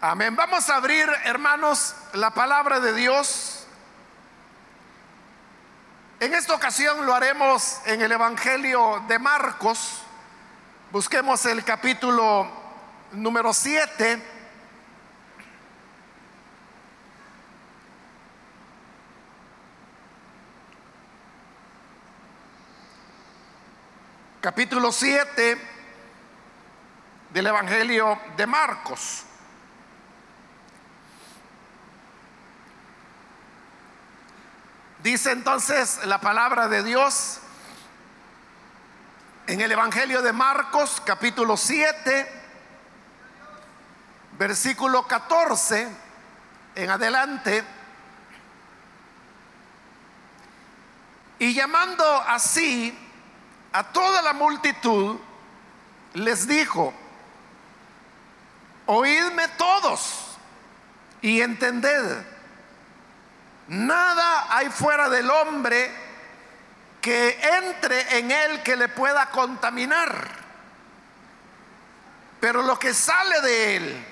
Amén. Vamos a abrir, hermanos, la palabra de Dios. En esta ocasión lo haremos en el Evangelio de Marcos. Busquemos el capítulo número 7. Capítulo 7 del Evangelio de Marcos. Dice entonces la palabra de Dios en el Evangelio de Marcos capítulo 7, versículo 14 en adelante. Y llamando así a toda la multitud, les dijo, oídme todos y entended Nada hay fuera del hombre que entre en él que le pueda contaminar. Pero lo que sale de él,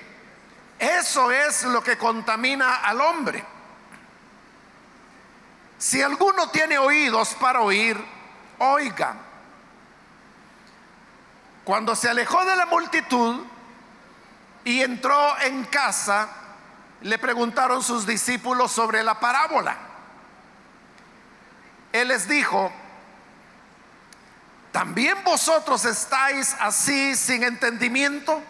eso es lo que contamina al hombre. Si alguno tiene oídos para oír, oiga. Cuando se alejó de la multitud y entró en casa, le preguntaron sus discípulos sobre la parábola. Él les dijo, ¿también vosotros estáis así sin entendimiento?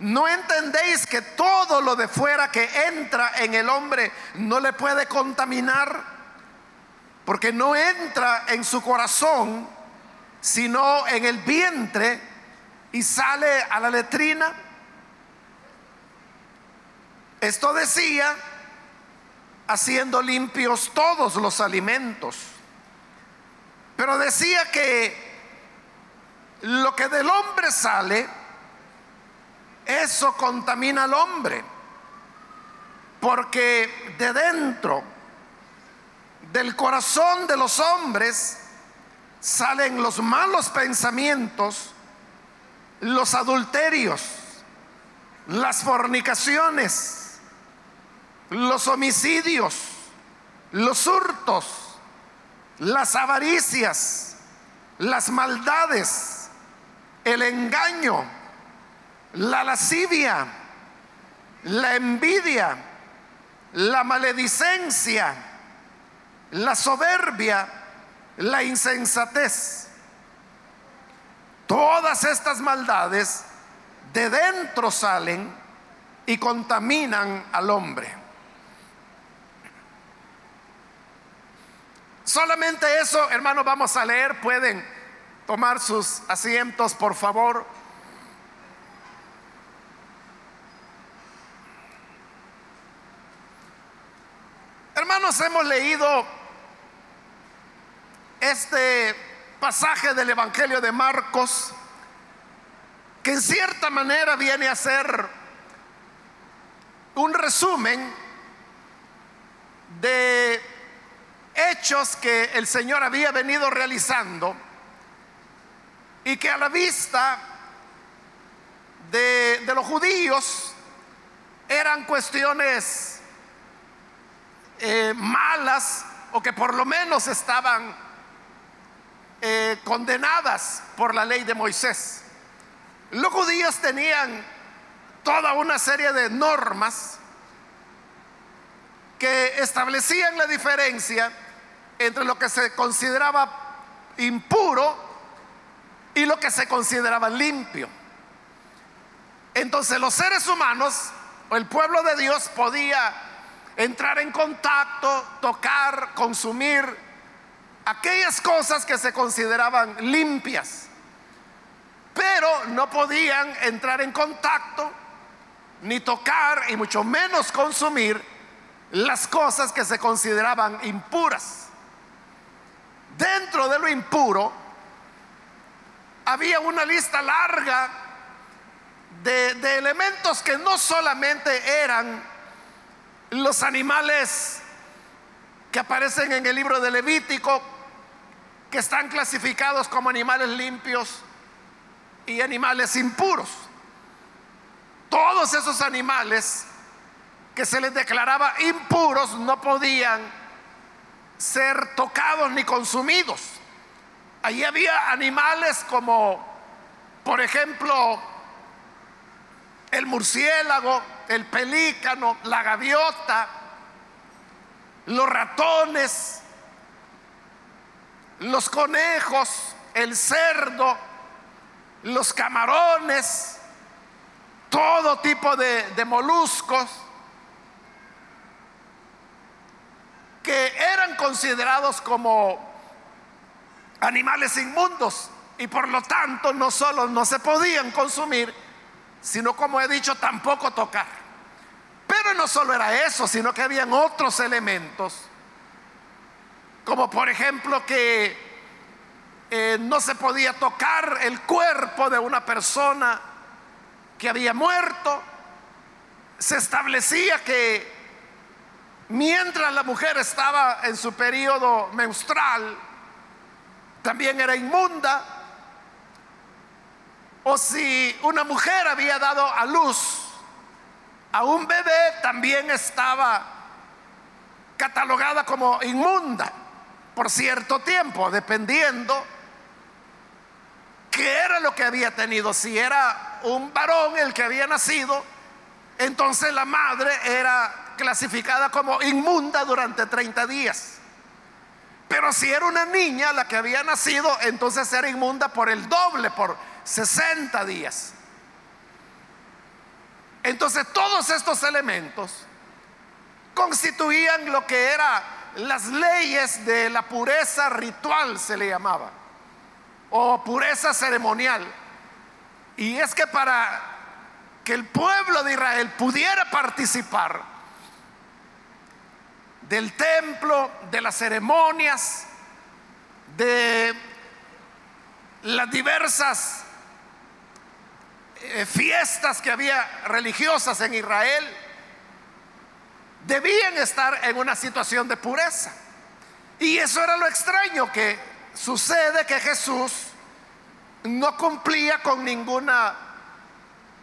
¿No entendéis que todo lo de fuera que entra en el hombre no le puede contaminar? Porque no entra en su corazón, sino en el vientre y sale a la letrina. Esto decía, haciendo limpios todos los alimentos. Pero decía que lo que del hombre sale, eso contamina al hombre. Porque de dentro del corazón de los hombres salen los malos pensamientos, los adulterios, las fornicaciones los homicidios, los hurtos, las avaricias, las maldades, el engaño, la lascivia, la envidia, la maledicencia, la soberbia, la insensatez. Todas estas maldades de dentro salen y contaminan al hombre. Solamente eso, hermanos, vamos a leer. Pueden tomar sus asientos, por favor. Hermanos, hemos leído este pasaje del Evangelio de Marcos, que en cierta manera viene a ser un resumen de hechos que el Señor había venido realizando y que a la vista de, los judíos eran cuestiones eh, malas o que por lo menos estaban eh, condenadas por la ley de Moisés. Los judíos tenían toda una serie de normas que establecían la diferencia entre lo que se consideraba impuro y lo que se consideraba limpio. Entonces los seres humanos el pueblo de Dios podía entrar en contacto, tocar, consumir aquellas cosas que se consideraban limpias, pero no podían entrar en contacto, ni tocar, y mucho menos consumir las cosas que se consideraban impuras. Dentro de lo impuro había una lista larga de, elementos que no solamente eran los animales que aparecen en el libro de Levítico, que están clasificados como animales limpios y animales impuros. Todo todos esos animales que se les declaraba impuros no podían ser tocados ni consumidos. Allí había animales como, por ejemplo, el murciélago, el pelícano, la gaviota, los ratones, los conejos, el cerdo, los camarones, todo tipo de, moluscos eran considerados como animales inmundos y por lo tanto no solo no se podían consumir, sino como he dicho, tampoco tocar. Pero no solo era eso, sino que habían otros elementos, como por ejemplo que eh, no se podía tocar el cuerpo de una persona que había muerto. Se establecía que mientras la mujer estaba en su periodo menstrual, también era inmunda. O si una mujer había dado a luz a un bebé, también estaba catalogada como inmunda por cierto tiempo, dependiendo qué era lo que había tenido. Si era un varón el que había nacido, entonces la madre era clasificada como inmunda durante 30 días. Pero si era una niña la que había nacido, entonces era inmunda por el doble, por 60 días. Entonces todos estos elementos constituían lo que era las leyes de la pureza ritual, se le llamaba o pureza ceremonial. Y es que para que el pueblo de Israel pudiera participar del templo, de las ceremonias, de las diversas eh, fiestas que había religiosas en Israel, debían estar en una situación de pureza. Y eso era lo extraño que Sucede que Jesús no cumplía con ninguna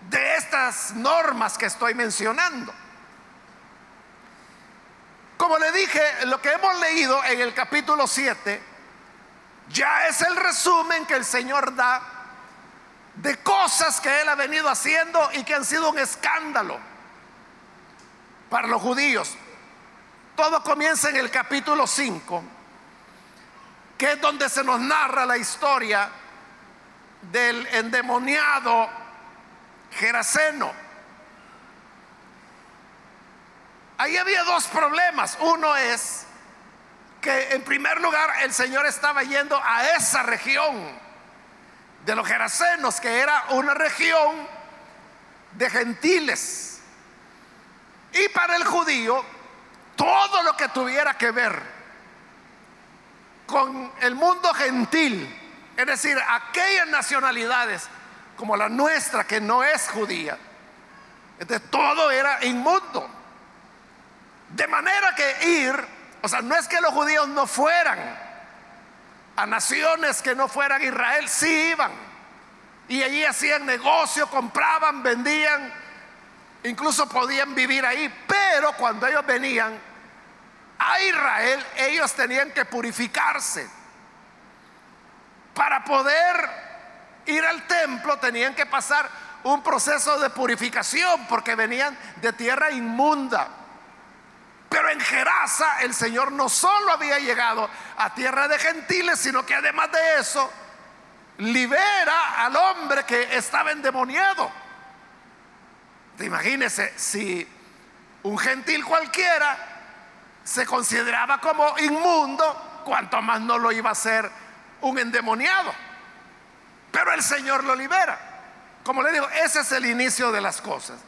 de estas normas que estoy mencionando. Como le dije, lo que hemos leído en el capítulo 7 ya es el resumen que el Señor da de cosas que Él ha venido haciendo y que han sido un escándalo para los judíos. Todo comienza en el capítulo 5 que es donde se nos narra la historia del endemoniado Geraseno. Ahí había dos problemas. Uno es que en primer lugar el Señor estaba yendo a esa región de los Gerasenos, que era una región de gentiles. Y para el judío, todo lo que tuviera que ver con el mundo gentil, es decir, aquellas nacionalidades como la nuestra que no es judía, todo era inmundo. De manera que ir, o sea, no es que los judíos no fueran a naciones que no fueran Israel, sí iban. Y allí hacían negocio, compraban, vendían, incluso podían vivir ahí. Pero cuando ellos venían a Israel, ellos tenían que purificarse. Para poder ir al templo tenían que pasar un proceso de purificación porque venían de tierra inmunda. Pero en Gerasa el Señor no solo había llegado a tierra de gentiles, sino que además de eso libera al hombre que estaba endemoniado. Imagínese si un gentil cualquiera se consideraba como inmundo, cuanto más no lo iba a ser un endemoniado. Pero el Señor lo libera. Como le digo, ese es el inicio de las cosas.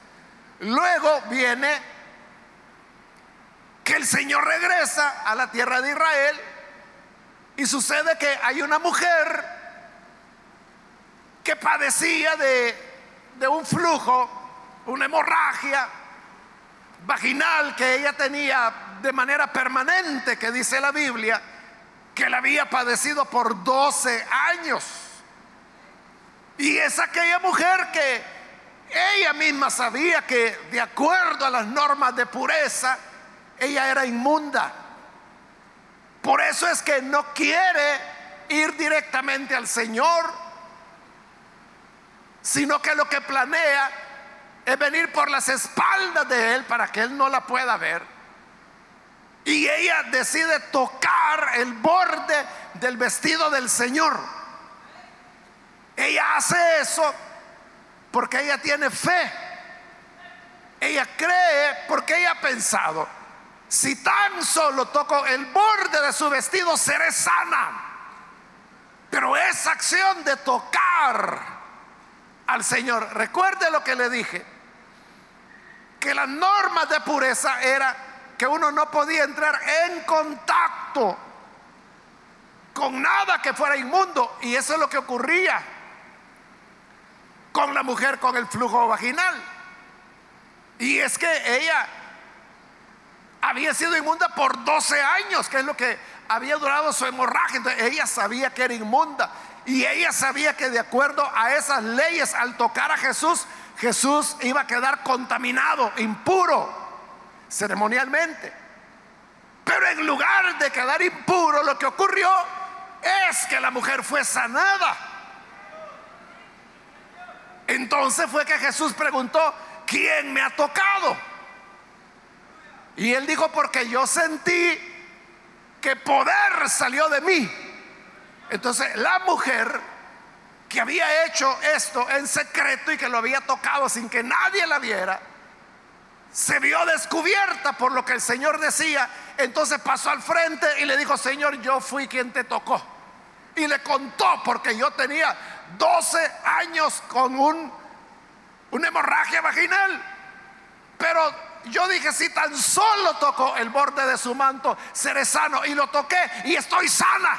Luego viene que el Señor regresa a la tierra de Israel y sucede que hay una mujer que padecía de, de un flujo, una hemorragia vaginal que ella tenía de manera permanente, que dice la Biblia, que la había padecido por 12 años. Y es aquella mujer que ella misma sabía que de acuerdo a las normas de pureza, ella era inmunda. Por eso es que no quiere ir directamente al Señor, sino que lo que planea es venir por las espaldas de Él para que Él no la pueda ver. Y ella decide tocar el borde del vestido del Señor. Ella hace eso porque ella tiene fe. Ella cree porque ella ha pensado, si tan solo toco el borde de su vestido, seré sana. Pero esa acción de tocar al Señor, recuerde lo que le dije, que las normas de pureza era que uno no podía entrar en contacto con nada que fuera inmundo. Y eso es lo que ocurría con la mujer con el flujo vaginal. Y es que ella había sido inmunda por 12 años, que es lo que había durado su hemorragia. Entonces ella sabía que era inmunda. Y ella sabía que de acuerdo a esas leyes, al tocar a Jesús, Jesús iba a quedar contaminado, impuro, ceremonialmente. Pero en lugar de quedar impuro, lo que ocurrió es que la mujer fue sanada. Entonces fue que Jesús preguntó, ¿quién me ha tocado? Y él dijo, porque yo sentí que poder salió de mí. Entonces la mujer que había hecho esto en secreto y que lo había tocado sin que nadie la viera, se vio descubierta por lo que el Señor decía. Entonces pasó al frente y le dijo, Señor, yo fui quien te tocó. Y le contó, porque yo tenía 12 años con un, una hemorragia vaginal. Pero yo dije, si tan solo toco el borde de su manto, seré sano. Y lo toqué y estoy sana.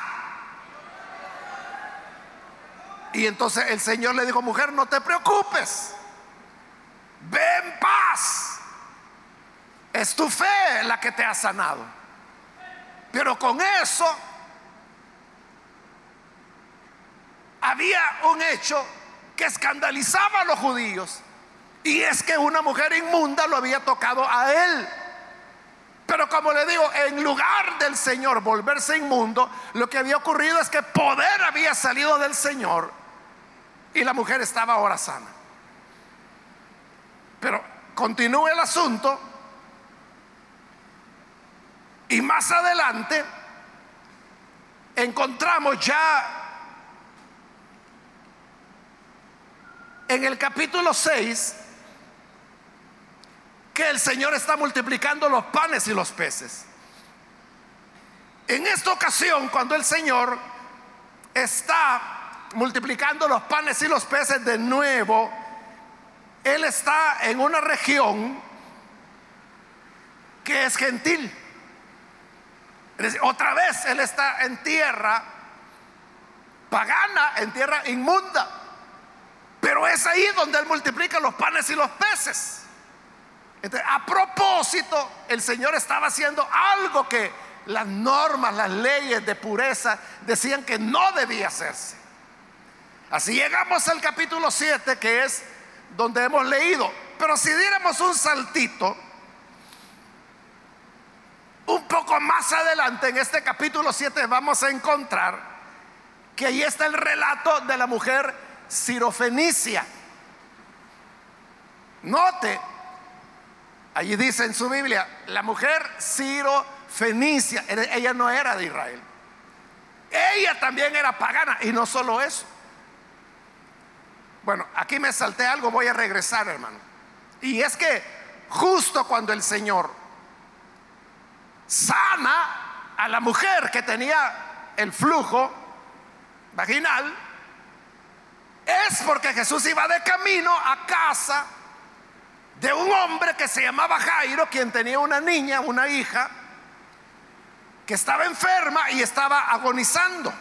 Y entonces el Señor le dijo, mujer, no te preocupes. Ve en paz. Es tu fe la que te ha sanado. Pero con eso había un hecho que escandalizaba a los judíos. Y es que una mujer inmunda lo había tocado a él. Pero como le digo, en lugar del Señor volverse inmundo, lo que había ocurrido es que poder había salido del Señor y la mujer estaba ahora sana. Pero continúa el asunto y más adelante encontramos ya en el capítulo 6 que el Señor está multiplicando los panes y los peces. En esta ocasión, cuando el Señor está multiplicando los panes y los peces de nuevo, Él está en una región que es gentil. otra vez Él está en tierra pagana, en tierra inmunda. Pero es ahí donde Él multiplica los panes y los peces a propósito, el Señor estaba haciendo algo que las normas, las leyes de pureza decían que no debía hacerse. Así llegamos al capítulo 7, que es donde hemos leído. Pero si diéramos un saltito, un poco más adelante en este capítulo 7 vamos a encontrar que ahí está el relato de la mujer sirofenicia. Note Allí dice en su Biblia, la mujer Ciro Fenicia, ella no era de Israel. Ella también era pagana y no solo eso. Bueno, aquí me salté algo, voy a regresar, hermano. Y es que justo cuando el Señor sana a la mujer que tenía el flujo vaginal, es porque Jesús iba de camino a casa de un hombre que se llamaba Jairo, quien tenía una niña, una hija, que estaba enferma y estaba agonizando.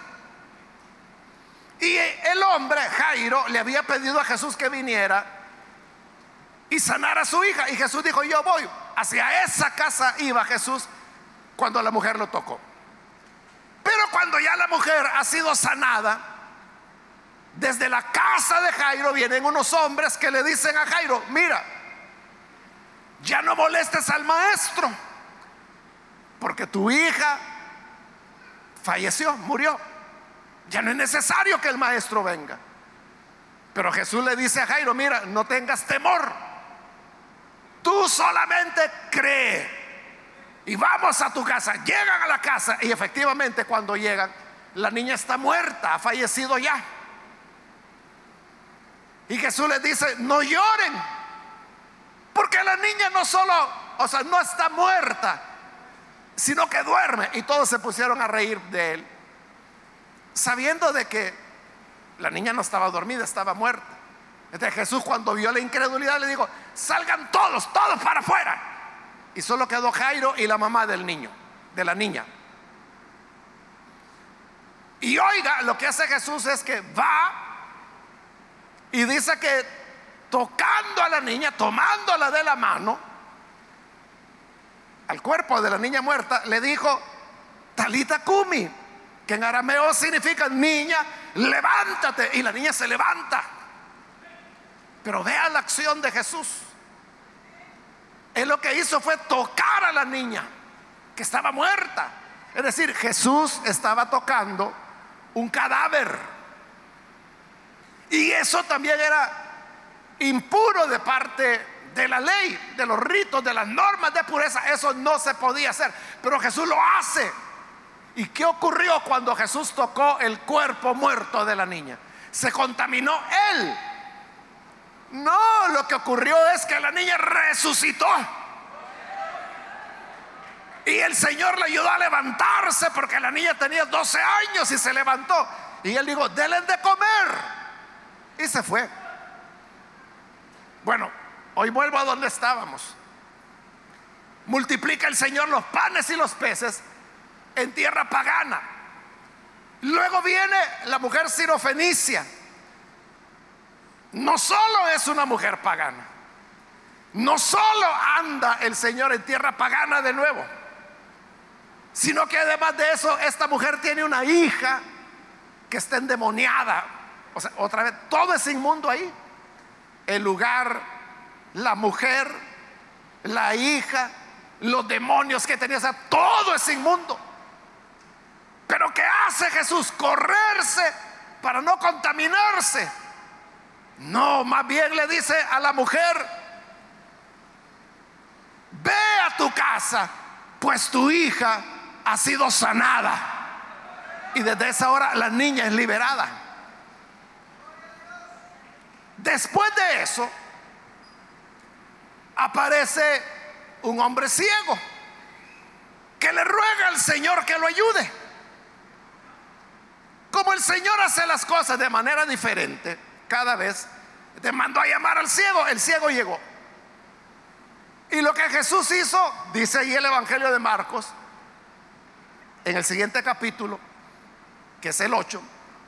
Y el hombre, Jairo, le había pedido a Jesús que viniera y sanara a su hija. Y Jesús dijo, yo voy. Hacia esa casa iba Jesús cuando la mujer lo tocó. Pero cuando ya la mujer ha sido sanada, desde la casa de Jairo vienen unos hombres que le dicen a Jairo, mira, ya no molestes al maestro, porque tu hija falleció, murió. Ya no es necesario que el maestro venga. Pero Jesús le dice a Jairo, mira, no tengas temor. Tú solamente cree. Y vamos a tu casa. Llegan a la casa y efectivamente cuando llegan, la niña está muerta, ha fallecido ya. Y Jesús les dice, no lloren, porque la niña no solo, o sea, no está muerta, sino que duerme. Y todos se pusieron a reír de él, sabiendo de que la niña no estaba dormida, estaba muerta. Entonces Jesús cuando vio la incredulidad le dijo, salgan todos, todos para afuera. Y solo quedó Jairo y la mamá del niño, de la niña. Y oiga, lo que hace Jesús es que va y dice que tocando a la niña, tomándola de la mano, al cuerpo de la niña muerta, le dijo, Talita Kumi, que en arameo significa niña, levántate. Y la niña se levanta. Pero vea la acción de Jesús. Él lo que hizo fue tocar a la niña, que estaba muerta. Es decir, Jesús estaba tocando un cadáver. Y eso también era impuro de parte de la ley, de los ritos, de las normas de pureza. Eso no se podía hacer. Pero Jesús lo hace. ¿Y qué ocurrió cuando Jesús tocó el cuerpo muerto de la niña? Se contaminó él. No, lo que ocurrió es que la niña resucitó. Y el Señor le ayudó a levantarse porque la niña tenía 12 años y se levantó. Y él dijo, denle de comer. Y se fue. Bueno, hoy vuelvo a donde estábamos. Multiplica el Señor los panes y los peces en tierra pagana. Luego viene la mujer sirofenicia. No solo es una mujer pagana, no solo anda el Señor en tierra pagana de nuevo, sino que además de eso, esta mujer tiene una hija que está endemoniada o sea, otra vez, todo es inmundo ahí. El lugar, la mujer, la hija, los demonios que tenía, o sea, todo es inmundo. Pero ¿qué hace Jesús? Correrse para no contaminarse. No, más bien le dice a la mujer, ve a tu casa, pues tu hija ha sido sanada. Y desde esa hora la niña es liberada. Después de eso, aparece un hombre ciego que le ruega al Señor que lo ayude. Como el Señor hace las cosas de manera diferente, cada vez te mandó a llamar al ciego, el ciego llegó. Y lo que Jesús hizo, dice ahí el Evangelio de Marcos, en el siguiente capítulo, que es el 8,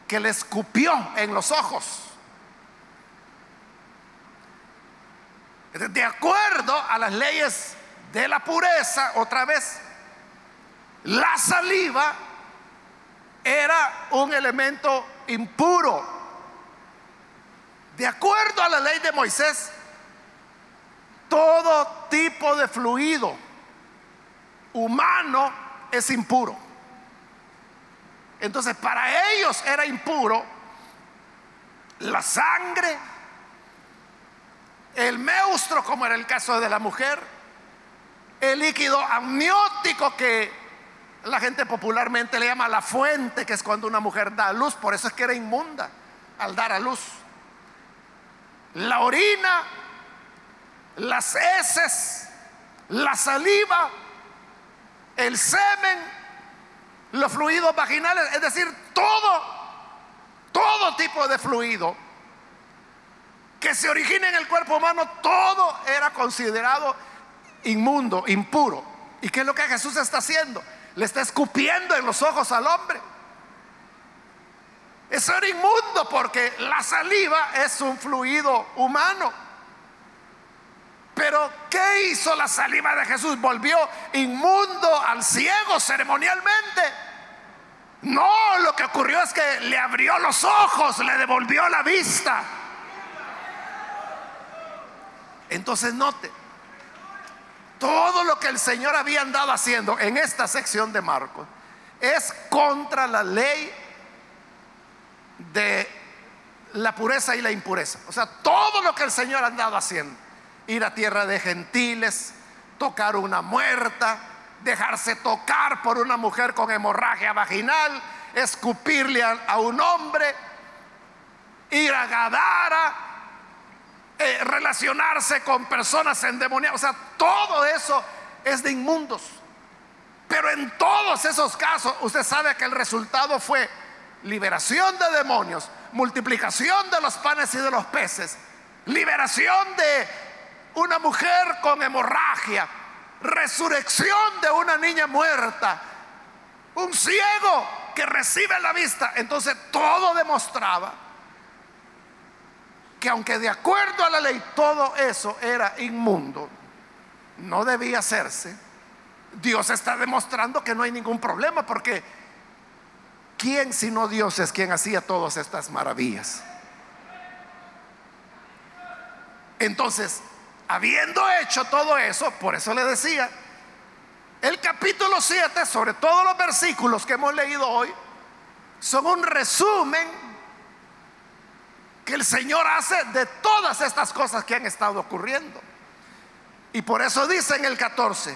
que le escupió en los ojos. De acuerdo a las leyes de la pureza, otra vez, la saliva era un elemento impuro. De acuerdo a la ley de Moisés, todo tipo de fluido humano es impuro. Entonces, para ellos era impuro la sangre, el meustro, como era el caso de la mujer, el líquido amniótico que la gente popularmente le llama la fuente, que es cuando una mujer da a luz, por eso es que era inmunda al dar a luz. La orina, las heces, la saliva, el semen, los fluidos vaginales, es decir, todo, todo tipo de fluido que se origina en el cuerpo humano, todo era considerado inmundo, impuro. ¿Y qué es lo que Jesús está haciendo? Le está escupiendo en los ojos al hombre. Eso era inmundo porque la saliva es un fluido humano. Pero ¿qué hizo la saliva de Jesús? Volvió inmundo al ciego ceremonialmente. No, lo que ocurrió es que le abrió los ojos, le devolvió la vista. Entonces note, todo lo que el Señor había andado haciendo en esta sección de Marcos es contra la ley de la pureza y la impureza. O sea, todo lo que el Señor ha andado haciendo, ir a tierra de gentiles, tocar una muerta, dejarse tocar por una mujer con hemorragia vaginal, escupirle a, un hombre, ir a Gadara, eh, relacionarse con personas endemoniadas. O sea, todo eso es de inmundos. Pero en todos esos casos, usted sabe que el resultado fue liberación de demonios, multiplicación de los panes y de los peces, liberación de una mujer con hemorragia, resurrección de una niña muerta, un ciego que recibe la vista. Entonces todo demostraba que aunque de acuerdo a la ley todo eso era inmundo, no debía hacerse, Dios está demostrando que no hay ningún problema porque ¿quién sino Dios es quien hacía todas estas maravillas? Entonces, habiendo hecho todo eso, por eso le decía, el capítulo 7, sobre todos los versículos que hemos leído hoy, son un resumen que el Señor hace de todas estas cosas que han estado ocurriendo. Y por eso dice en el 14,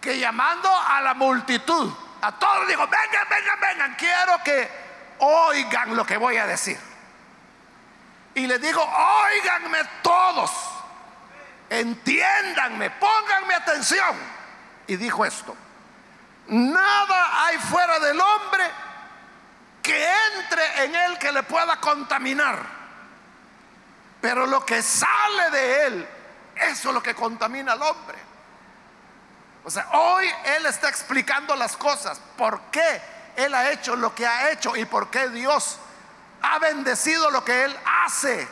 que llamando a la multitud, a todos digo, vengan, vengan, vengan, quiero que oigan lo que voy a decir. Y les digo, oiganme todos entiéndanme, pónganme atención. Y dijo esto, nada hay fuera del hombre que entre en él que le pueda contaminar. Pero lo que sale de él, eso es lo que contamina al hombre. O sea, hoy él está explicando las cosas, por qué él ha hecho lo que ha hecho y por qué Dios ha bendecido lo que él hace.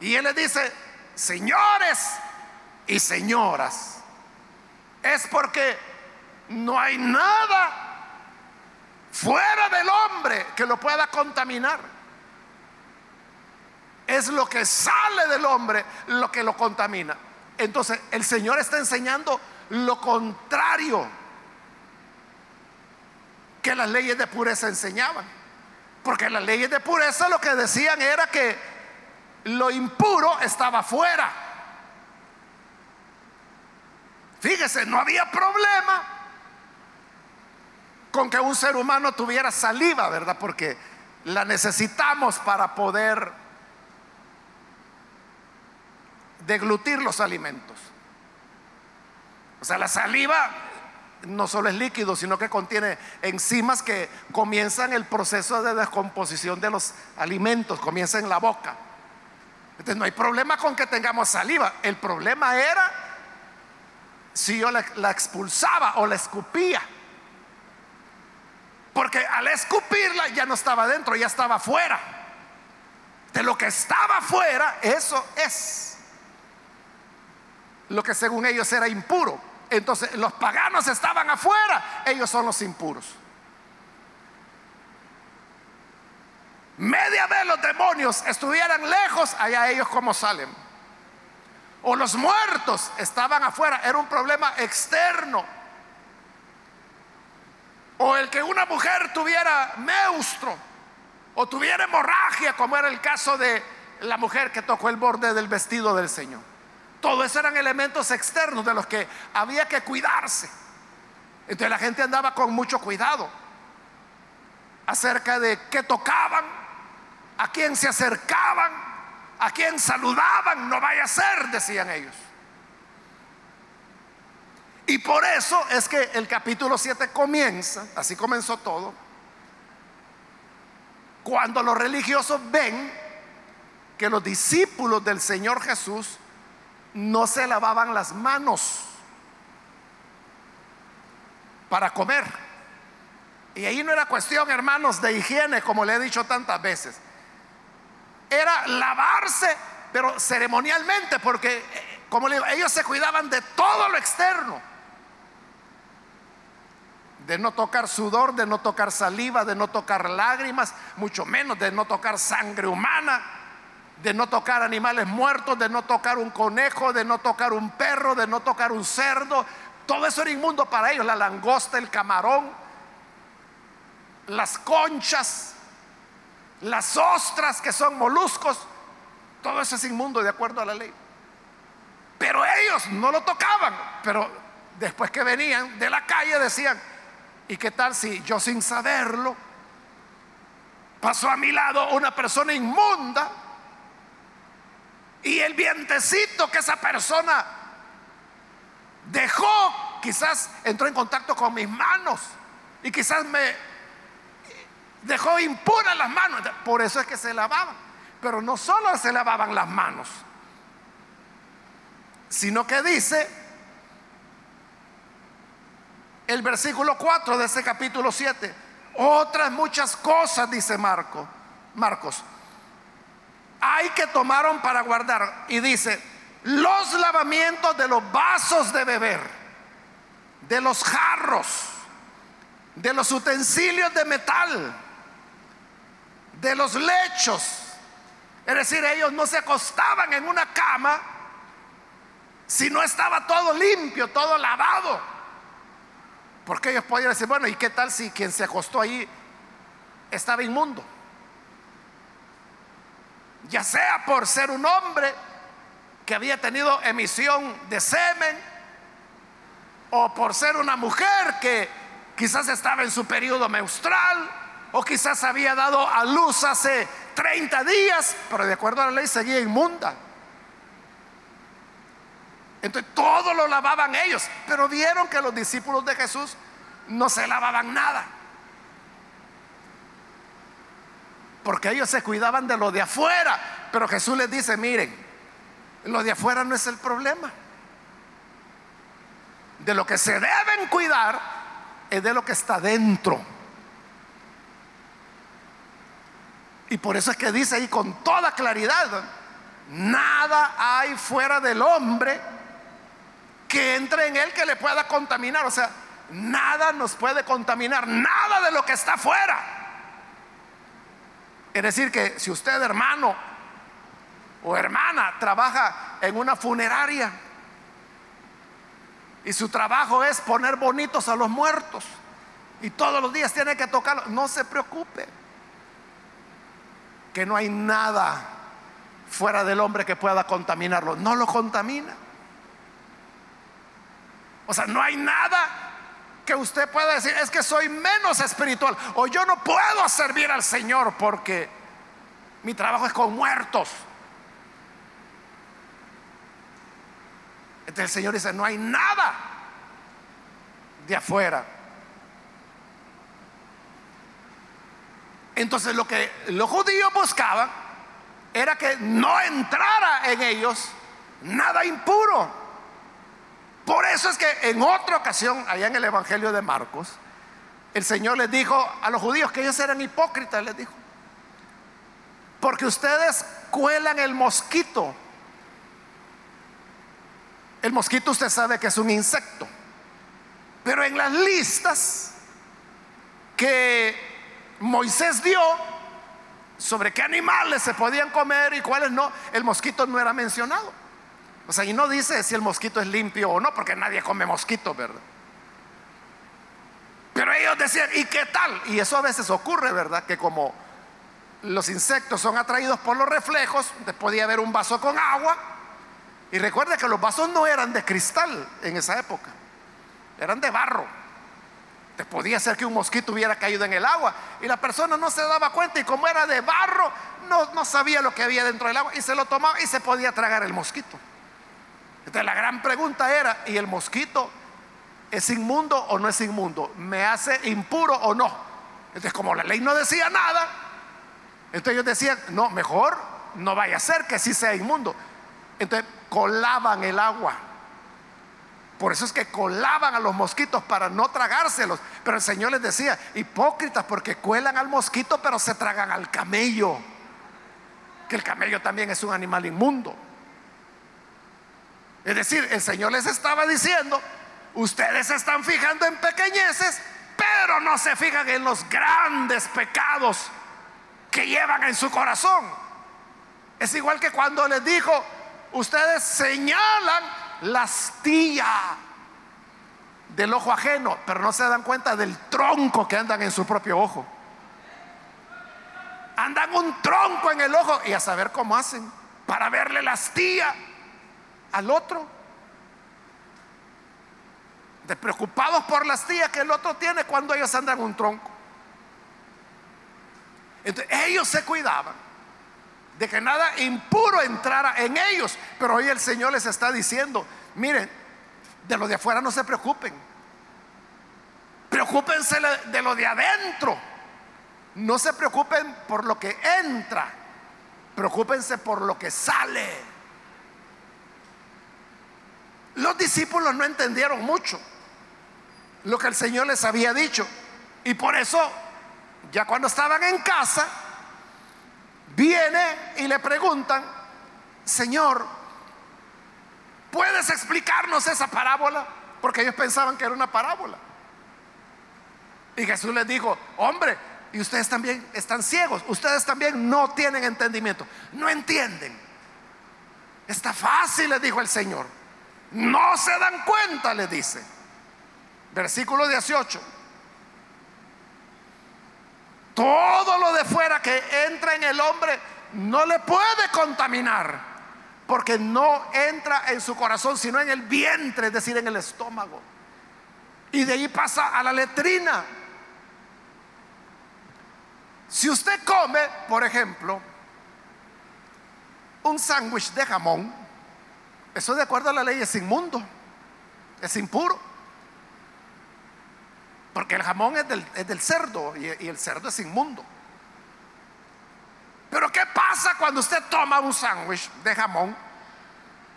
Y él le dice, señores y señoras, es porque no hay nada fuera del hombre que lo pueda contaminar. Es lo que sale del hombre lo que lo contamina. Entonces el Señor está enseñando lo contrario que las leyes de pureza enseñaban. Porque las leyes de pureza lo que decían era que lo impuro estaba fuera. Fíjese, no había problema con que un ser humano tuviera saliva, ¿verdad? Porque la necesitamos para poder deglutir los alimentos. O sea, la saliva no solo es líquido, sino que contiene enzimas que comienzan el proceso de descomposición de los alimentos, comienza en la boca. Entonces no hay problema con que tengamos saliva. El problema era si yo la, expulsaba o la escupía. Porque al escupirla ya no estaba dentro, ya estaba afuera. De lo que estaba afuera, eso es lo que según ellos era impuro. Entonces los paganos estaban afuera, ellos son los impuros. media vez los demonios estuvieran lejos, allá ellos como salen. O los muertos estaban afuera, era un problema externo. O el que una mujer tuviera meustro o tuviera hemorragia, como era el caso de la mujer que tocó el borde del vestido del Señor. Todo eso eran elementos externos de los que había que cuidarse. Entonces la gente andaba con mucho cuidado acerca de qué tocaban, a quien se acercaban, a quien saludaban, no vaya a ser, decían ellos. Y por eso es que el capítulo 7 comienza, así comenzó todo, cuando los religiosos ven que los discípulos del Señor Jesús no se lavaban las manos para comer. Y ahí no era cuestión, hermanos, de higiene, como le he dicho tantas veces era lavarse, pero ceremonialmente, porque, como le digo, ellos se cuidaban de todo lo externo. de no tocar sudor, de no tocar saliva, de no tocar lágrimas, mucho menos de no tocar sangre humana, de no tocar animales muertos, de no tocar un conejo, de no tocar un perro, de no tocar un cerdo. Todo eso era inmundo para ellos, la langosta, el camarón, las conchas, las ostras que son moluscos, todo eso es inmundo de acuerdo a la ley. Pero ellos no lo tocaban, pero después que venían de la calle decían, ¿Y qué tal si yo sin saberlo pasó a mi lado una persona inmunda y el vientecito que esa persona dejó quizás entró en contacto con mis manos y quizás me dejó impuras las manos? Por eso es que se lavaban. Pero no solo se lavaban las manos, sino que dice el versículo 4 de ese capítulo 7. Otras muchas cosas, dice Marco, Marcos. Hay que tomaron para guardar. Y dice, los lavamientos de los vasos de beber, de los jarros, de los utensilios de metal, de los lechos. Es decir, ellos no se acostaban en una cama si no estaba todo limpio, todo lavado. Porque ellos podían decir, bueno, ¿y qué tal si quien se acostó ahí estaba inmundo? Ya sea por ser un hombre que había tenido emisión de semen, o por ser una mujer que quizás estaba en su periodo menstrual, o quizás había dado a luz hace 30 días, pero de acuerdo a la ley seguía inmunda. Entonces todo lo lavaban ellos, pero vieron que los discípulos de Jesús no se lavaban nada. Porque ellos se cuidaban de lo de afuera. Pero Jesús les dice, miren, lo de afuera no es el problema. De lo que se deben cuidar es de lo que está dentro. Y por eso es que dice ahí con toda claridad, nada hay fuera del hombre que entre en él que le pueda contaminar. O sea, nada nos puede contaminar, nada de lo que está afuera. Es decir, que si usted hermano o hermana trabaja en una funeraria y su trabajo es poner bonitos a los muertos y todos los días tiene que tocarlo, no se preocupe, que no hay nada fuera del hombre que pueda contaminarlo, no lo contamina. O sea, no hay nada que usted pueda decir, es que soy menos espiritual o yo no puedo servir al Señor porque mi trabajo es con muertos. Entonces el Señor dice, no hay nada de afuera. Entonces lo que los judíos buscaban era que no entrara en ellos nada impuro. Por eso es que en otra ocasión, allá en el Evangelio de Marcos, el Señor les dijo a los judíos que ellos eran hipócritas, les dijo, porque ustedes cuelan el mosquito. El mosquito usted sabe que es un insecto, pero en las listas que Moisés dio sobre qué animales se podían comer y cuáles no, el mosquito no era mencionado. O sea, y no dice si el mosquito es limpio o no, porque nadie come mosquito, ¿verdad? Pero ellos decían, ¿y qué tal? Y eso a veces ocurre, ¿verdad? Que como los insectos son atraídos por los reflejos, podía haber un vaso con agua. Y recuerde que los vasos no eran de cristal en esa época, eran de barro. Te podía ser que un mosquito hubiera caído en el agua y la persona no se daba cuenta y como era de barro, no, no sabía lo que había dentro del agua y se lo tomaba y se podía tragar el mosquito. Entonces la gran pregunta era, ¿y el mosquito es inmundo o no es inmundo? ¿Me hace impuro o no? Entonces como la ley no decía nada, entonces ellos decían, no, mejor no vaya a ser que sí sea inmundo. Entonces colaban el agua. Por eso es que colaban a los mosquitos para no tragárselos. Pero el Señor les decía, hipócritas, porque cuelan al mosquito, pero se tragan al camello. Que el camello también es un animal inmundo. Es decir, el Señor les estaba diciendo, ustedes se están fijando en pequeñeces pero no se fijan en los grandes pecados que llevan en su corazón. Es igual que cuando les dijo, ustedes señalan la astilla del ojo ajeno, pero no se dan cuenta del tronco que andan en su propio ojo. Andan un tronco en el ojo y a saber cómo hacen para verle la astilla al otro. De preocupados por la astilla que el otro tiene cuando ellos andan un tronco. Entonces ellos se cuidaban de que nada impuro entrara en ellos. Pero hoy el Señor les está diciendo, miren, de lo de afuera no se preocupen. Preocúpense de lo de adentro. No se preocupen por lo que entra. Preocúpense por lo que sale. Los discípulos no entendieron mucho lo que el Señor les había dicho. Y por eso, ya cuando estaban en casa, viene y le preguntan, Señor, ¿puedes explicarnos esa parábola? Porque ellos pensaban que era una parábola. Y Jesús les dijo, hombre, y ustedes también están ciegos, ustedes también no tienen entendimiento, no entienden. Está fácil, les dijo el Señor. No se dan cuenta, le dice. Versículo 18. Todo lo de fuera que entra en el hombre no le puede contaminar, porque no entra en su corazón, sino en el vientre, es decir, en el estómago. Y de ahí pasa a la letrina. Si usted come, por ejemplo, un sándwich de jamón, eso de acuerdo a la ley es inmundo, es impuro. Porque el jamón es del, cerdo y, y el cerdo es inmundo. Pero ¿qué pasa cuando usted toma un sándwich de jamón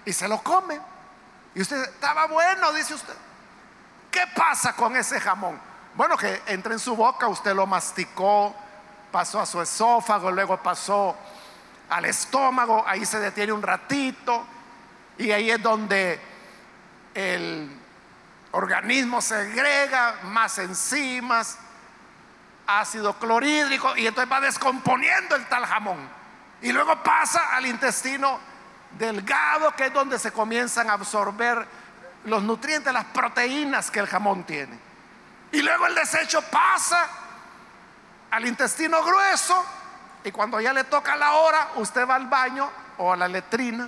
y se lo come? Y usted estaba bueno, dice usted. ¿Qué pasa con ese jamón? Bueno, que entra en su boca, usted lo masticó, pasó a su esófago, luego pasó al estómago, ahí se detiene un ratito y ahí es donde el organismo segrega más enzimas, ácido clorhídrico y entonces va descomponiendo el tal jamón. Y luego pasa al intestino delgado, que es donde se comienzan a absorber los nutrientes, las proteínas que el jamón tiene. Y luego el desecho pasa al intestino grueso y cuando ya le toca la hora, usted va al baño o a la letrina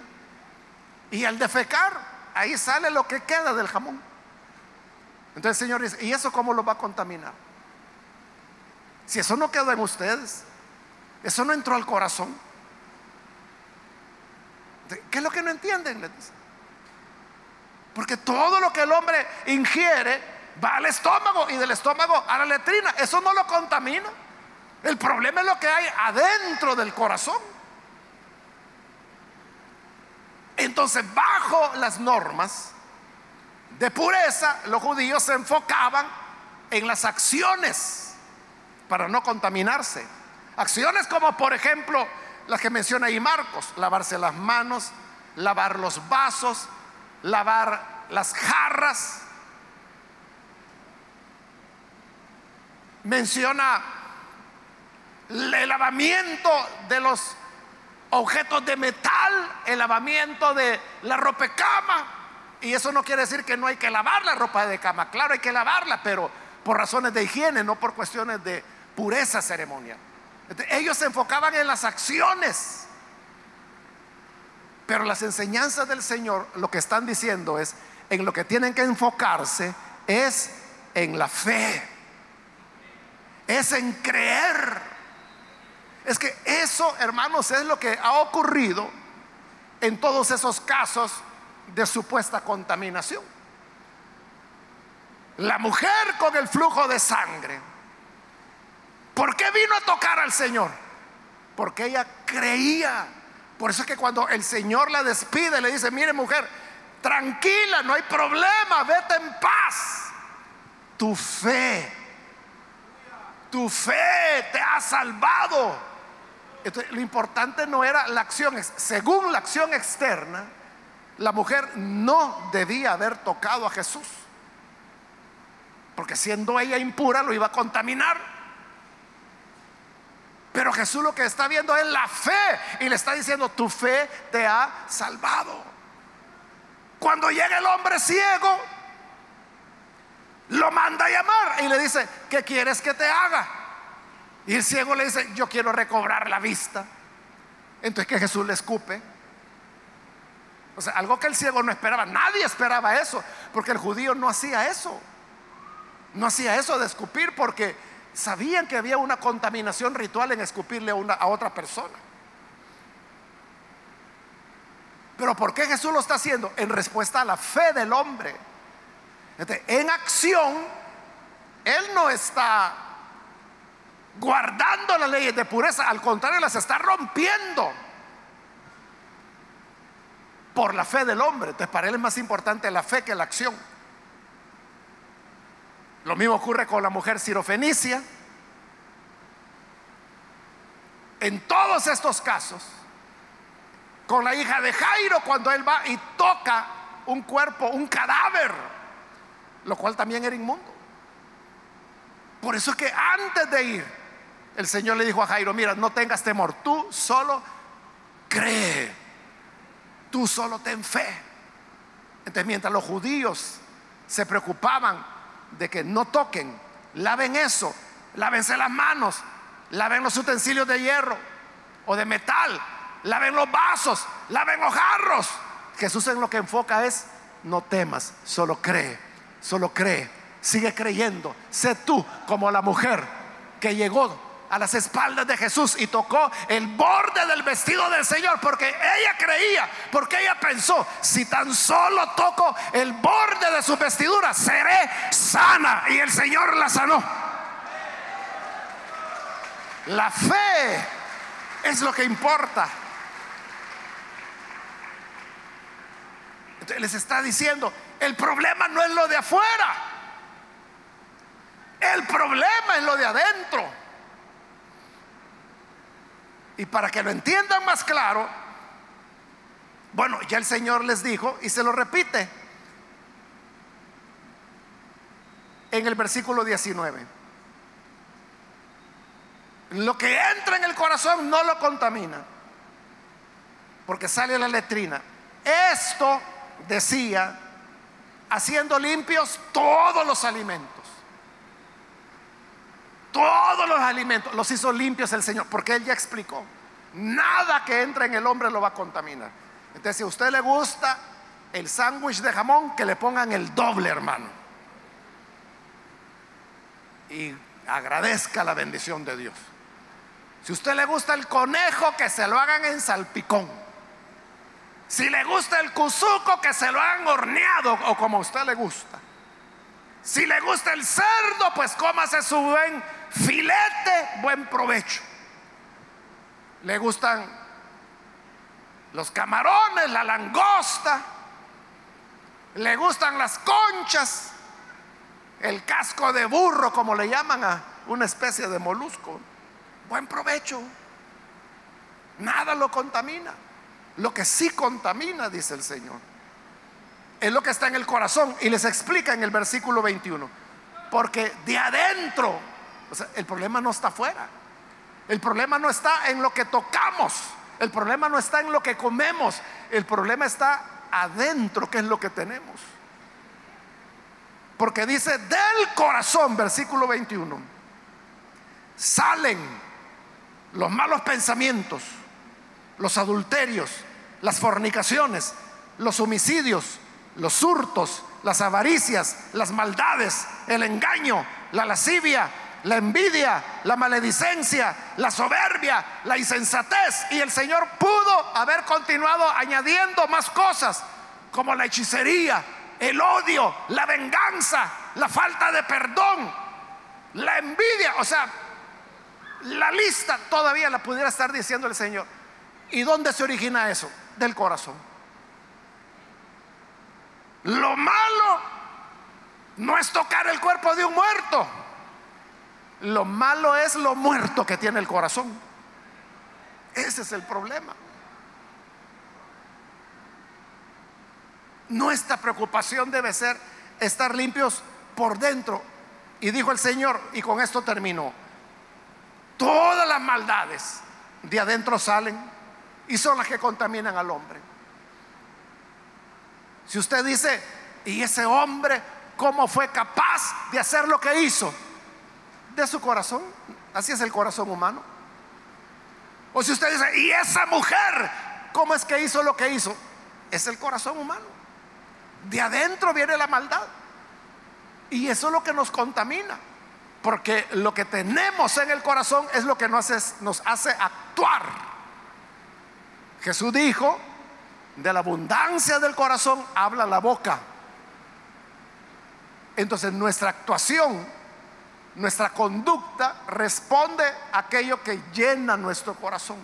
y al defecar, ahí sale lo que queda del jamón. Entonces, señores, ¿y eso cómo lo va a contaminar? Si eso no quedó en ustedes, eso no entró al corazón. ¿Qué es lo que no entienden? Porque todo lo que el hombre ingiere va al estómago y del estómago a la letrina. Eso no lo contamina. El problema es lo que hay adentro del corazón. Entonces, bajo las normas de pureza, los judíos se enfocaban en las acciones para no contaminarse. Acciones como, por ejemplo, las que menciona ahí Marcos, lavarse las manos, lavar los vasos, lavar las jarras. Menciona el lavamiento de los objetos de metal, el lavamiento de la ropa de cama. Y eso no quiere decir que no hay que lavar la ropa de cama. Claro, hay que lavarla, pero por razones de higiene, no por cuestiones de pureza ceremonial. ellos se enfocaban en las acciones. Pero las enseñanzas del Señor lo que están diciendo es, en lo que tienen que enfocarse es en la fe. Es en creer es que eso, hermanos, es lo que ha ocurrido en todos esos casos de supuesta contaminación. La mujer con el flujo de sangre. ¿Por qué vino a tocar al Señor? Porque ella creía. Por eso es que cuando el Señor la despide, le dice, mire mujer, tranquila, no hay problema, vete en paz. Tu fe, tu fe te ha salvado lo importante no era la acción, según la acción externa, la mujer no debía haber tocado a Jesús. porque siendo ella impura lo iba a contaminar. Pero Jesús lo que está viendo es la fe y le está diciendo, tu fe te ha salvado. Cuando llega el hombre ciego, lo manda a llamar y le dice, ¿qué quieres que te haga? Y el ciego le dice, yo quiero recobrar la vista. Entonces que Jesús le escupe. O sea, algo que el ciego no esperaba. Nadie esperaba eso, porque el judío no hacía eso. No hacía eso de escupir porque sabían que había una contaminación ritual en escupirle a, una, a otra persona. Pero ¿por qué Jesús lo está haciendo? En respuesta a la fe del hombre. en acción, Él no está guardando las leyes de pureza, al contrario, las está rompiendo por la fe del hombre. Entonces, para Él es más importante la fe que la acción. Lo mismo ocurre con la mujer sirofenicia. En todos estos casos, con la hija de Jairo, cuando él va y toca un cuerpo, un cadáver, lo cual también era inmundo. Por eso es que antes de ir, el Señor le dijo a Jairo, mira, no tengas temor, tú solo cree, tú solo ten fe. Entonces, mientras los judíos se preocupaban de que no toquen, laven eso, lávense las manos, laven los utensilios de hierro o de metal, laven los vasos, laven los jarros. Jesús en lo que enfoca es, no temas, solo cree, solo cree, sigue creyendo. Sé tú como la mujer que llegó a las espaldas de Jesús y tocó el borde del vestido del Señor porque ella creía, porque ella pensó, si tan solo toco el borde de su vestidura, seré sana. Y el Señor la sanó. La fe es lo que importa. Entonces les está diciendo, el problema no es lo de afuera. El problema es lo de adentro. Y para que lo entiendan más claro, bueno, ya el Señor les dijo y se lo repite en el versículo 19. Lo que entra en el corazón no lo contamina, porque sale la letrina. Esto decía, haciendo limpios todos los alimentos. Todos los alimentos los hizo limpios el Señor, porque Él ya explicó. Nada que entre en el hombre lo va a contaminar. Entonces, si a usted le gusta el sándwich de jamón, que le pongan el doble, hermano. Y agradezca la bendición de Dios. Si a usted le gusta el conejo, que se lo hagan en salpicón. Si le gusta el cuzuco, que se lo hagan horneado o como a usted le gusta. Si le gusta el cerdo, pues cómase su buen filete, buen provecho. Le gustan los camarones, la langosta, le gustan las conchas, el casco de burro, como le llaman a una especie de molusco. Buen provecho. Nada lo contamina. Lo que sí contamina, dice el Señor, es lo que está en el corazón. Y les explica en el versículo 21. Porque de adentro el problema no está afuera. El problema no está en lo que tocamos. El problema no está en lo que comemos. El problema está adentro, que es lo que tenemos. Porque dice, del corazón, versículo 21, salen los malos pensamientos, los adulterios, las fornicaciones, los homicidios, los hurtos, las avaricias, las maldades, el engaño, la lascivia la envidia, la maledicencia, la soberbia, la insensatez. Y el Señor pudo haber continuado añadiendo más cosas, como la hechicería, el odio, la venganza, la falta de perdón, la envidia. O sea, la lista todavía la pudiera estar diciendo el Señor. ¿Y dónde se origina eso? Del corazón. Lo malo no es tocar el cuerpo de un muerto. Lo malo es lo muerto que tiene el corazón. Ese es el problema. Nuestra preocupación debe ser estar limpios por dentro. Y dijo el Señor, y con esto terminó, todas las maldades de adentro salen y son las que contaminan al hombre. Si usted dice, ¿y ese hombre cómo fue capaz de hacer lo que hizo? De su corazón. Así es el corazón humano. O si usted dice, ¿y esa mujer cómo es que hizo lo que hizo? Es el corazón humano. De adentro viene la maldad. Y eso es lo que nos contamina. Porque lo que tenemos en el corazón es lo que nos hace, nos hace actuar. Jesús dijo, de la abundancia del corazón habla la boca. Entonces nuestra actuación, nuestra conducta responde a aquello que llena nuestro corazón.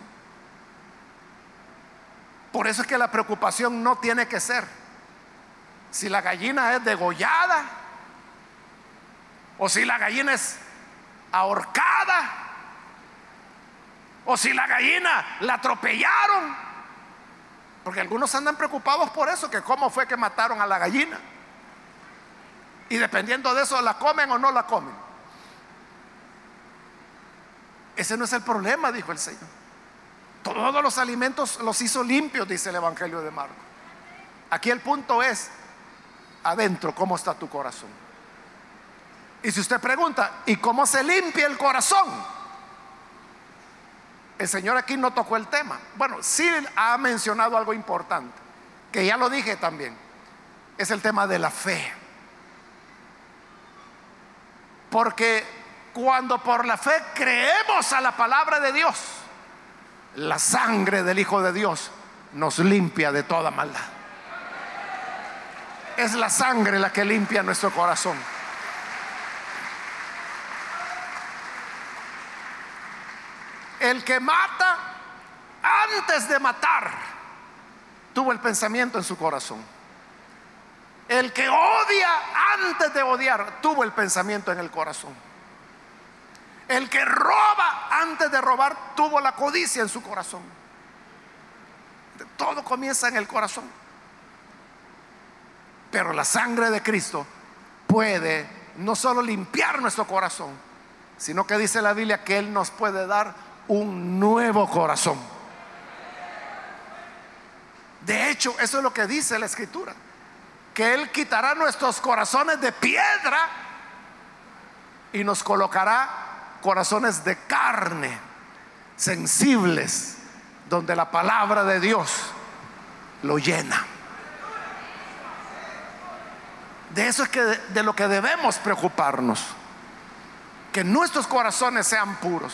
Por eso es que la preocupación no tiene que ser si la gallina es degollada o si la gallina es ahorcada o si la gallina la atropellaron. Porque algunos andan preocupados por eso, que cómo fue que mataron a la gallina. Y dependiendo de eso, la comen o no la comen. Ese no es el problema, dijo el Señor. Todos los alimentos los hizo limpios, dice el Evangelio de Marco. Aquí el punto es, adentro, ¿cómo está tu corazón? Y si usted pregunta, ¿y cómo se limpia el corazón? El Señor aquí no tocó el tema. Bueno, sí ha mencionado algo importante, que ya lo dije también. Es el tema de la fe. Porque cuando por la fe creemos a la palabra de Dios, la sangre del Hijo de Dios nos limpia de toda maldad. Es la sangre la que limpia nuestro corazón. El que mata antes de matar tuvo el pensamiento en su corazón. El que odia antes de odiar tuvo el pensamiento en el corazón. El que roba antes de robar tuvo la codicia en su corazón. Todo comienza en el corazón. Pero la sangre de Cristo puede no solo limpiar nuestro corazón, sino que dice la Biblia que Él nos puede dar un nuevo corazón. De hecho, eso es lo que dice la Escritura que Él quitará nuestros corazones de piedra y nos colocará corazones de carne, sensibles, donde la palabra de Dios lo llena. De eso es que de, lo que debemos preocuparnos. Que nuestros corazones sean puros.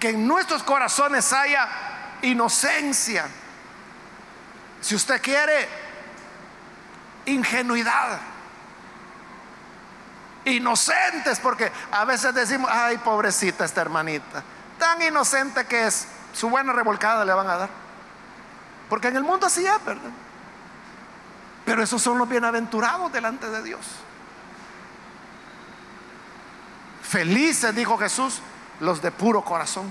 Que en nuestros corazones haya inocencia. Si usted quiere ingenuidad. Inocentes, porque a veces decimos, ay, pobrecita esta hermanita, tan inocente que es, su buena revolcada le van a dar. Porque en el mundo así es, ¿verdad? Pero esos son los bienaventurados delante de Dios. Felices, dijo Jesús, los de puro corazón.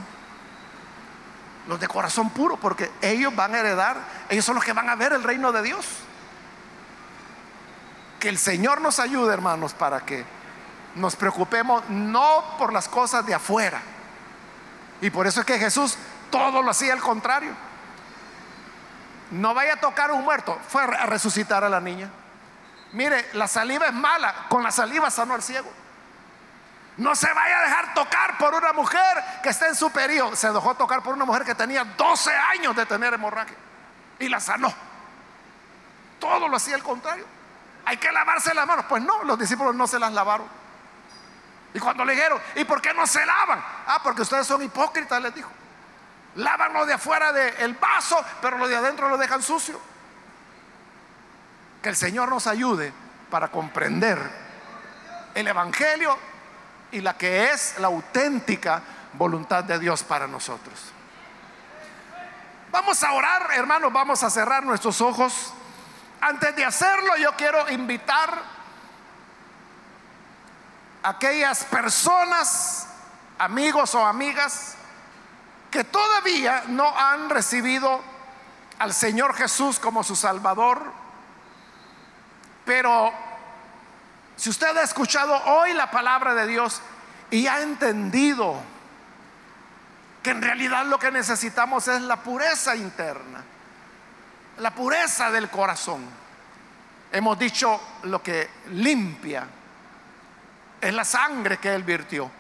Los de corazón puro, porque ellos van a heredar, ellos son los que van a ver el reino de Dios. Que el Señor nos ayude, hermanos, para que nos preocupemos no por las cosas de afuera. Y por eso es que Jesús todo lo hacía al contrario. No vaya a tocar a un muerto, fue a resucitar a la niña. Mire, la saliva es mala, con la saliva sanó al ciego. No se vaya a dejar tocar por una mujer que está en su periodo. Se dejó tocar por una mujer que tenía 12 años de tener hemorragia y la sanó. Todo lo hacía al contrario hay que lavarse las manos. Pues no, los discípulos no se las lavaron. Y cuando le dijeron, ¿y por qué no se lavan? Ah, porque ustedes son hipócritas, les dijo. Lavan lo de afuera del vaso, pero lo de adentro lo dejan sucio. Que el Señor nos ayude para comprender el Evangelio y la que es la auténtica voluntad de Dios para nosotros. Vamos a orar, hermanos, vamos a cerrar nuestros ojos. Antes de hacerlo, yo quiero invitar a aquellas personas, amigos o amigas, que todavía no han recibido al Señor Jesús como su Salvador, pero Si usted ha escuchado hoy la palabra de Dios y ha entendido que en realidad lo que necesitamos es la pureza interna, la pureza del corazón. Hemos dicho lo que limpia es la sangre que Él virtió.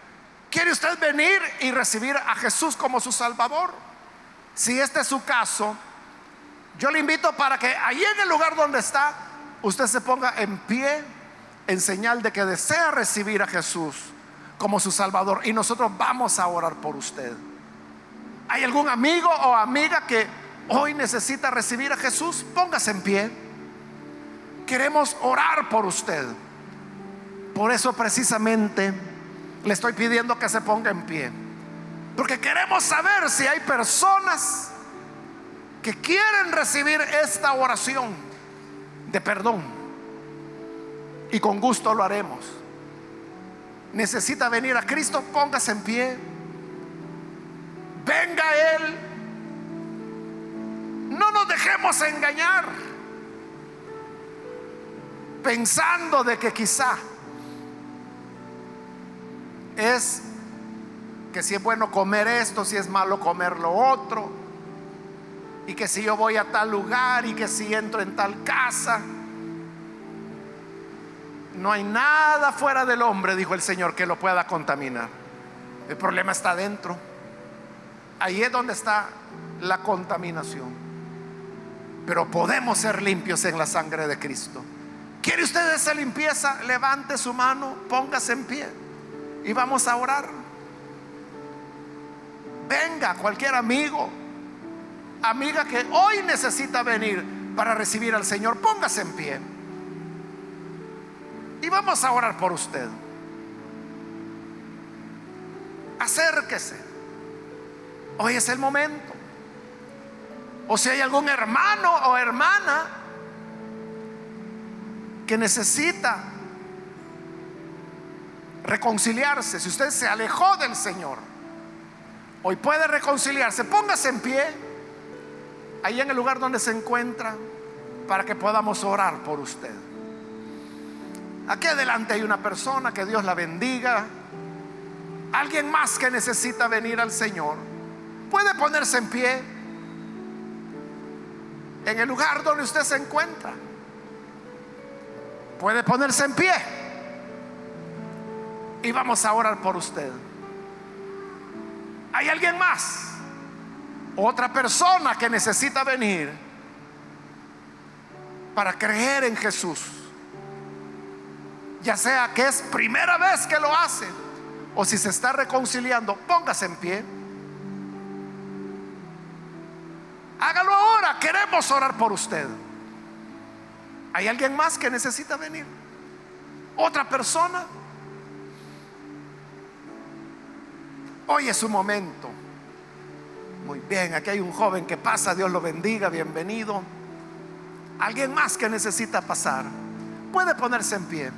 ¿Quiere usted venir y recibir a Jesús como su Salvador? Si este es su caso, yo le invito para que ahí en el lugar donde está, usted se ponga en pie en señal de que desea recibir a Jesús como su Salvador. Y nosotros vamos a orar por usted. ¿Hay algún amigo o amiga que hoy necesita recibir a Jesús? Póngase en pie. Queremos orar por usted. Por eso precisamente le estoy pidiendo que se ponga en pie. Porque queremos saber si hay personas que quieren recibir esta oración de perdón. Y con gusto lo haremos. Necesita venir a Cristo, póngase en pie. Venga Él. No nos dejemos engañar pensando de que quizá es que si es bueno comer esto, si es malo comer lo otro, y que si yo voy a tal lugar y que si entro en tal casa, no hay nada fuera del hombre, dijo el Señor, que lo pueda contaminar. El problema está dentro. Ahí es donde está la contaminación. Pero podemos ser limpios en la sangre de Cristo. ¿Quiere usted esa limpieza? Levante su mano, póngase en pie y vamos a orar. Venga, cualquier amigo, amiga que hoy necesita venir para recibir al Señor, póngase en pie. Y vamos a orar por usted. Acérquese. Hoy es el momento. O si hay algún hermano o hermana que necesita reconciliarse, si usted se alejó del Señor, hoy puede reconciliarse, póngase en pie, ahí en el lugar donde se encuentra, para que podamos orar por usted. Aquí adelante hay una persona, que Dios la bendiga. Alguien más que necesita venir al Señor, puede ponerse en pie en el lugar donde usted se encuentra. Puede ponerse en pie y vamos a orar por usted. ¿Hay alguien más? Otra persona que necesita venir para creer en Jesús. Ya sea que es primera vez que lo hace o si se está reconciliando, póngase en pie. Hágalo ahora, queremos orar por usted. ¿Hay alguien más que necesita venir? ¿Otra persona? Hoy es su momento. Muy bien, aquí hay un joven que pasa, Dios lo bendiga, bienvenido. Alguien más que necesita pasar. Puede ponerse en pie.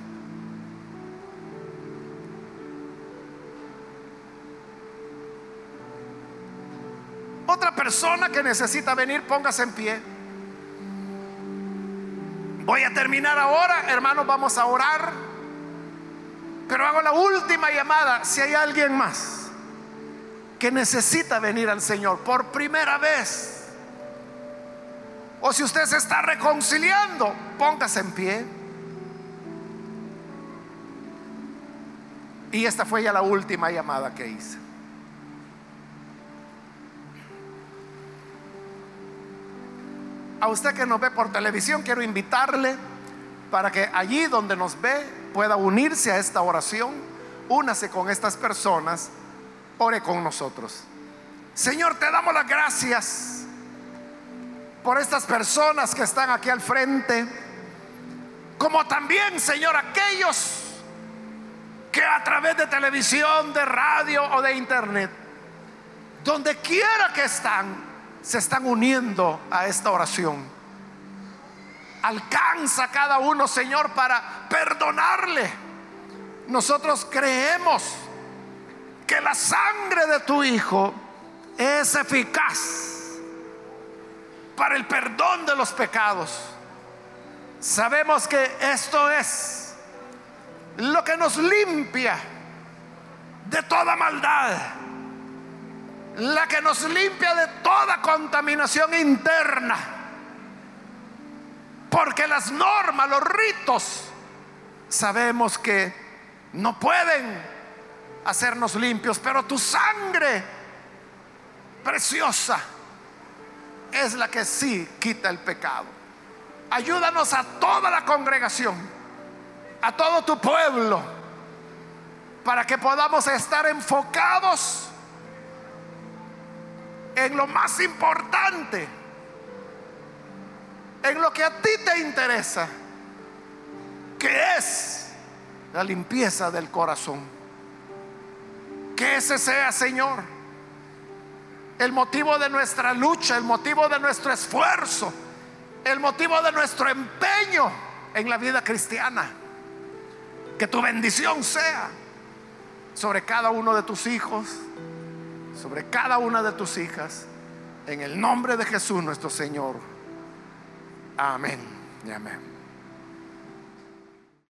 Persona que necesita venir, póngase en pie. Voy a terminar ahora, hermanos, vamos a orar. Pero hago la última llamada, si hay alguien más que necesita venir al Señor por primera vez, o si usted se está reconciliando, póngase en pie. Y esta fue ya la última llamada que hice. A usted que nos ve por televisión, quiero invitarle para que allí donde nos ve pueda unirse a esta oración. Únase con estas personas ore con nosotros. Señor, te damos las gracias por estas personas que están aquí al frente, como también, Señor, aquellos que a través de televisión, de radio o de internet, donde quiera que están, se están uniendo a esta oración. Alcanza cada uno, Señor, para perdonarle. Nosotros creemos que la sangre de tu Hijo es eficaz para el perdón de los pecados. Sabemos que esto es lo que nos limpia de toda maldad, la que nos limpia de toda contaminación interna. Porque las normas, los ritos, sabemos que no pueden hacernos limpios, pero tu sangre preciosa es la que sí quita el pecado. Ayúdanos a toda la congregación, a todo tu pueblo, para que podamos estar enfocados en lo más importante, en lo que a ti te interesa, que es la limpieza del corazón. Que ese sea, Señor, el motivo de nuestra lucha, el motivo de nuestro esfuerzo, el motivo de nuestro empeño en la vida cristiana. Que tu bendición sea sobre cada uno de tus hijos, sobre cada una de tus hijas, en el nombre de Jesús nuestro Señor. Amén y amén.